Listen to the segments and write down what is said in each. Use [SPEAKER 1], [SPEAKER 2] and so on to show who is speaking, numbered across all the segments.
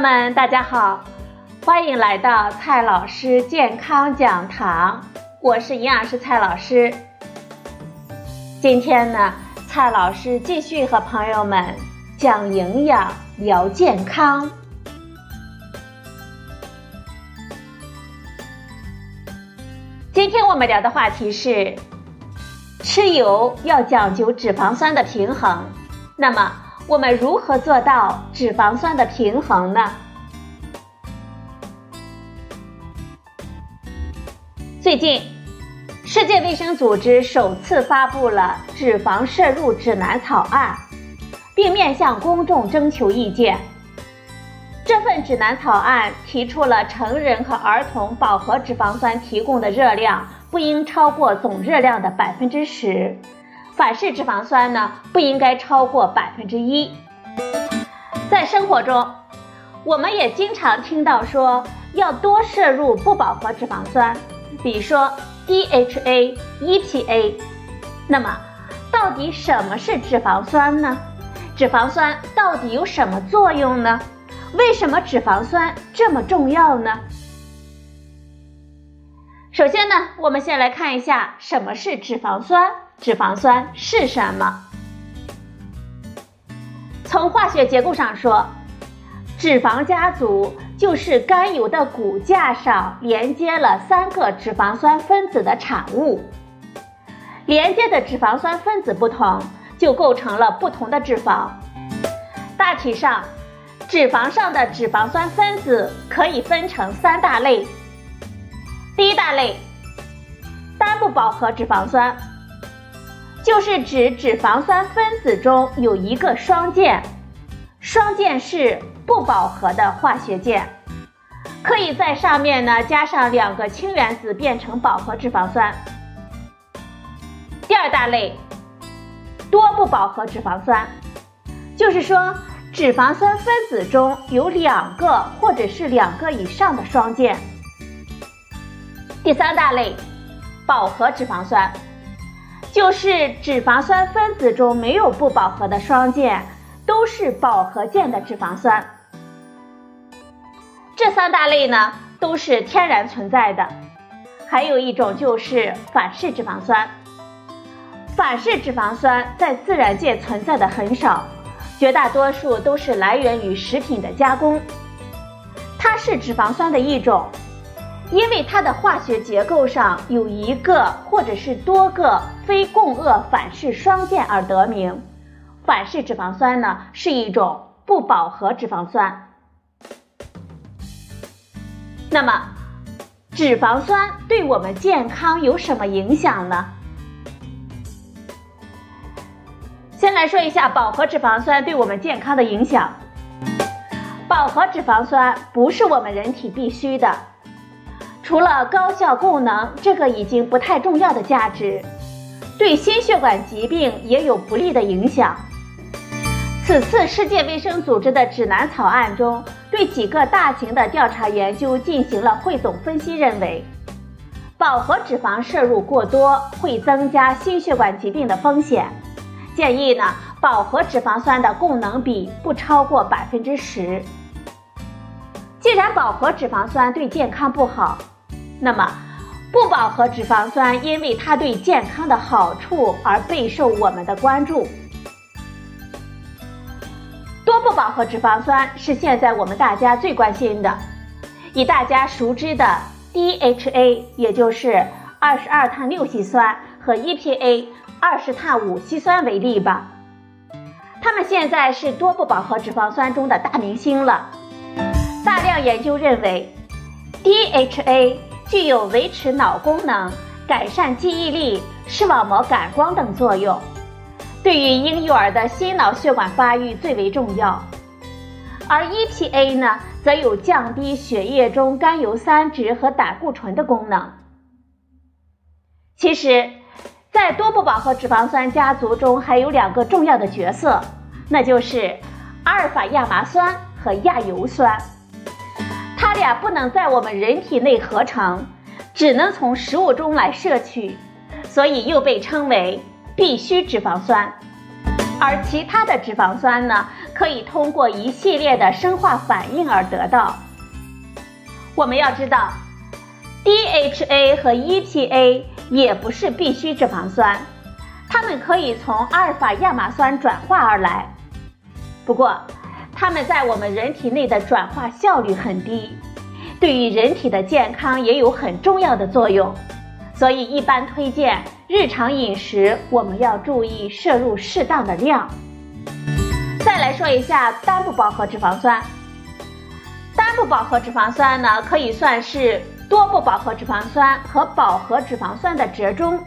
[SPEAKER 1] 友们，大家好，欢迎来到蔡老师健康讲堂，我是营养师蔡老师。今天呢，蔡老师继续和朋友们讲营养、聊健康。今天我们聊的话题是：吃油要讲究脂肪酸的平衡。那么，我们如何做到脂肪酸的平衡呢？最近，世界卫生组织首次发布了脂肪摄入指南草案，并面向公众征求意见。这份指南草案提出了成人和儿童饱和脂肪酸提供的热量不应超过总热量的百分之十，反式脂肪酸呢不应该超过百分之一。在生活中，我们也经常听到说要多摄入不饱和脂肪酸，比如说 DHA、EPA。那么，到底什么是脂肪酸呢？脂肪酸到底有什么作用呢？为什么脂肪酸这么重要呢？首先呢，我们先来看一下什么是脂肪酸。脂肪酸是什么？从化学结构上说，脂肪家族就是甘油的骨架上连接了三个脂肪酸分子的产物。连接的脂肪酸分子不同，就构成了不同的脂肪。大体上。脂肪上的脂肪酸分子可以分成三大类。第一大类，单不饱和脂肪酸，就是指脂肪酸分子中有一个双键，双键是不饱和的化学键，可以在上面呢加上两个氢原子变成饱和脂肪酸。第二大类，多不饱和脂肪酸，就是说。脂肪酸分子中有两个或者是两个以上的双键。第三大类，饱和脂肪酸，就是脂肪酸分子中没有不饱和的双键，都是饱和键的脂肪酸。这三大类呢都是天然存在的，还有一种就是反式脂肪酸。反式脂肪酸在自然界存在的很少。绝大多数都是来源于食品的加工，它是脂肪酸的一种，因为它的化学结构上有一个或者是多个非共轭反式双键而得名。反式脂肪酸呢是一种不饱和脂肪酸。那么，脂肪酸对我们健康有什么影响呢？先来说一下饱和脂肪酸对我们健康的影响。饱和脂肪酸不是我们人体必需的，除了高效供能这个已经不太重要的价值，对心血管疾病也有不利的影响。此次世界卫生组织的指南草案中，对几个大型的调查研究进行了汇总分析，认为饱和脂肪摄入过多会增加心血管疾病的风险。建议呢，饱和脂肪酸的供能比不超过百分之十。既然饱和脂肪酸对健康不好，那么不饱和脂肪酸因为它对健康的好处而备受我们的关注。多不饱和脂肪酸是现在我们大家最关心的，以大家熟知的 DHA，也就是二十二碳六烯酸和 EPA。二十碳五烯酸为例吧，它们现在是多不饱和脂肪酸中的大明星了。大量研究认为，DHA 具有维持脑功能、改善记忆力、视网膜感光等作用，对于婴幼儿的心脑血管发育最为重要。而 EPA 呢，则有降低血液中甘油三酯和胆固醇的功能。其实。在多不饱和脂肪酸家族中，还有两个重要的角色，那就是阿尔法亚麻酸和亚油酸。它俩不能在我们人体内合成，只能从食物中来摄取，所以又被称为必需脂肪酸。而其他的脂肪酸呢，可以通过一系列的生化反应而得到。我们要知道，DHA 和 EPA 也不是必需脂肪酸，它们可以从阿尔法亚麻酸转化而来。不过，它们在我们人体内的转化效率很低，对于人体的健康也有很重要的作用。所以，一般推荐日常饮食我们要注意摄入适当的量。再来说一下单不饱和脂肪酸。单不饱和脂肪酸呢，可以算是多不饱和脂肪酸和饱和脂肪酸的折中。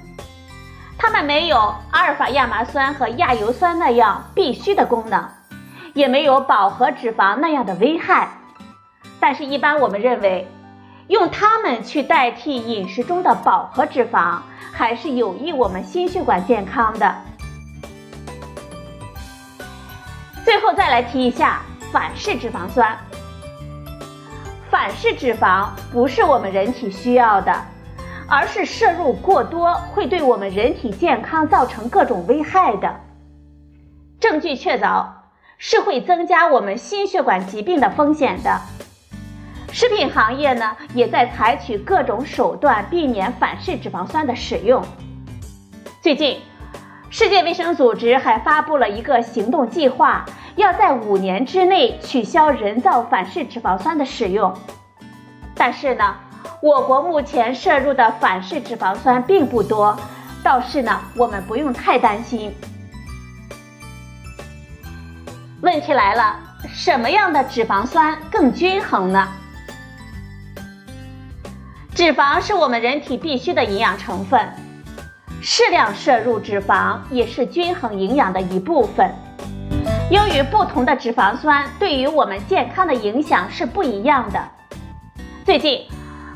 [SPEAKER 1] 它们没有阿尔法亚麻酸和亚油酸那样必须的功能，也没有饱和脂肪那样的危害。但是，一般我们认为。用它们去代替饮食中的饱和脂肪，还是有益我们心血管健康的。最后再来提一下反式脂肪酸。反式脂肪不是我们人体需要的，而是摄入过多会对我们人体健康造成各种危害的。证据确凿，是会增加我们心血管疾病的风险的。食品行业呢，也在采取各种手段避免反式脂肪酸的使用。最近，世界卫生组织还发布了一个行动计划，要在五年之内取消人造反式脂肪酸的使用。但是呢，我国目前摄入的反式脂肪酸并不多，倒是呢，我们不用太担心。问题来了，什么样的脂肪酸更均衡呢？脂肪是我们人体必需的营养成分，适量摄入脂肪也是均衡营养的一部分。由于不同的脂肪酸对于我们健康的影响是不一样的，最近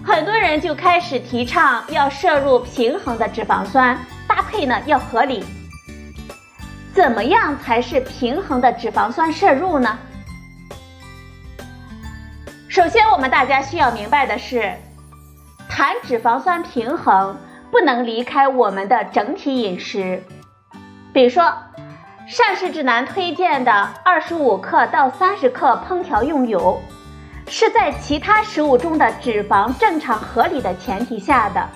[SPEAKER 1] 很多人就开始提倡要摄入平衡的脂肪酸，搭配呢要合理。怎么样才是平衡的脂肪酸摄入呢？首先，我们大家需要明白的是。谈脂肪酸平衡，不能离开我们的整体饮食。比如说，膳食指南推荐的二十五克到三十克烹调用油，是在其他食物中的脂肪正常合理的前提下的。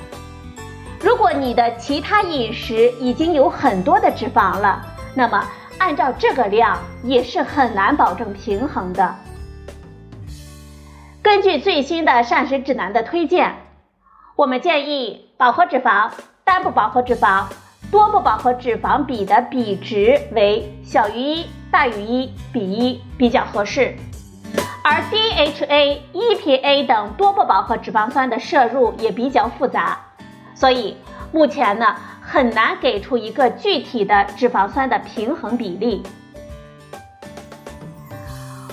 [SPEAKER 1] 如果你的其他饮食已经有很多的脂肪了，那么按照这个量也是很难保证平衡的。根据最新的膳食指南的推荐。我们建议饱和脂肪、单不饱和脂肪、多不饱和脂肪比的比值为小于一大于一比一比较合适，而 DHA、EPA 等多不饱和脂肪酸的摄入也比较复杂，所以目前呢很难给出一个具体的脂肪酸的平衡比例。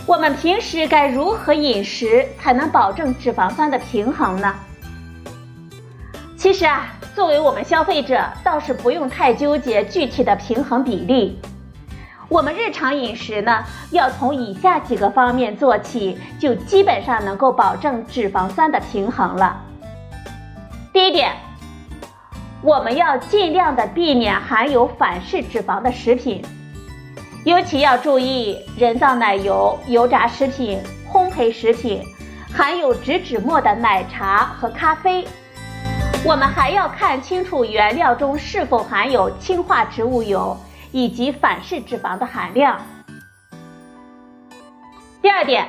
[SPEAKER 1] 我们平时该如何饮食才能保证脂肪酸的平衡呢？其实啊，作为我们消费者，倒是不用太纠结具体的平衡比例。我们日常饮食呢，要从以下几个方面做起，就基本上能够保证脂肪酸的平衡了。第一点，我们要尽量的避免含有反式脂肪的食品，尤其要注意人造奶油、油炸食品、烘焙食品，含有植脂末的奶茶和咖啡。我们还要看清楚原料中是否含有氢化植物油以及反式脂肪的含量。第二点，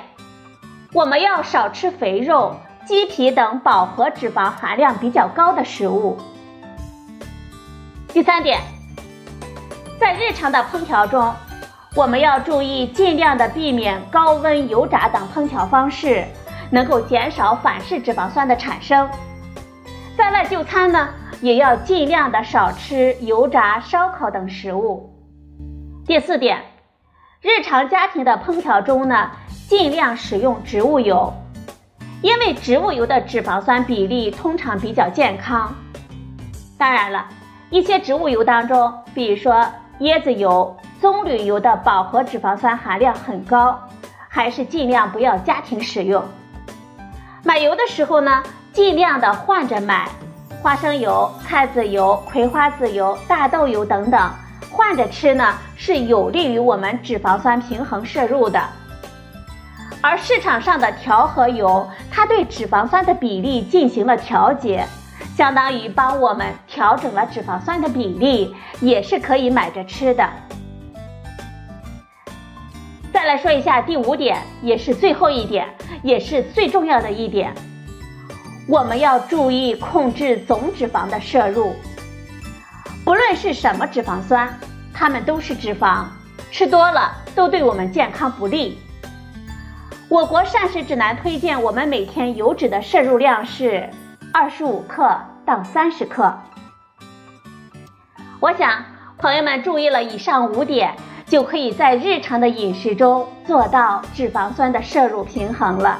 [SPEAKER 1] 我们要少吃肥肉、鸡皮等饱和脂肪含量比较高的食物。第三点，在日常的烹调中，我们要注意尽量的避免高温油炸等烹调方式，能够减少反式脂肪酸的产生。在外就餐呢，也要尽量的少吃油炸、烧烤等食物。第四点，日常家庭的烹调中呢，尽量使用植物油，因为植物油的脂肪酸比例通常比较健康。当然了，一些植物油当中，比如说椰子油、棕榈油的饱和脂肪酸含量很高，还是尽量不要家庭使用。买油的时候呢。尽量的换着买，花生油、菜籽油、葵花籽油、大豆油等等，换着吃呢是有利于我们脂肪酸平衡摄入的。而市场上的调和油，它对脂肪酸的比例进行了调节，相当于帮我们调整了脂肪酸的比例，也是可以买着吃的。再来说一下第五点，也是最后一点，也是最重要的一点，我们要注意控制总脂肪的摄入。不论是什么脂肪酸，它们都是脂肪，吃多了都对我们健康不利。我国膳食指南推荐我们每天油脂的摄入量是二十五克到三十克。我想朋友们注意了以上五点。就可以在日常的饮食中做到脂肪酸的摄入平衡了。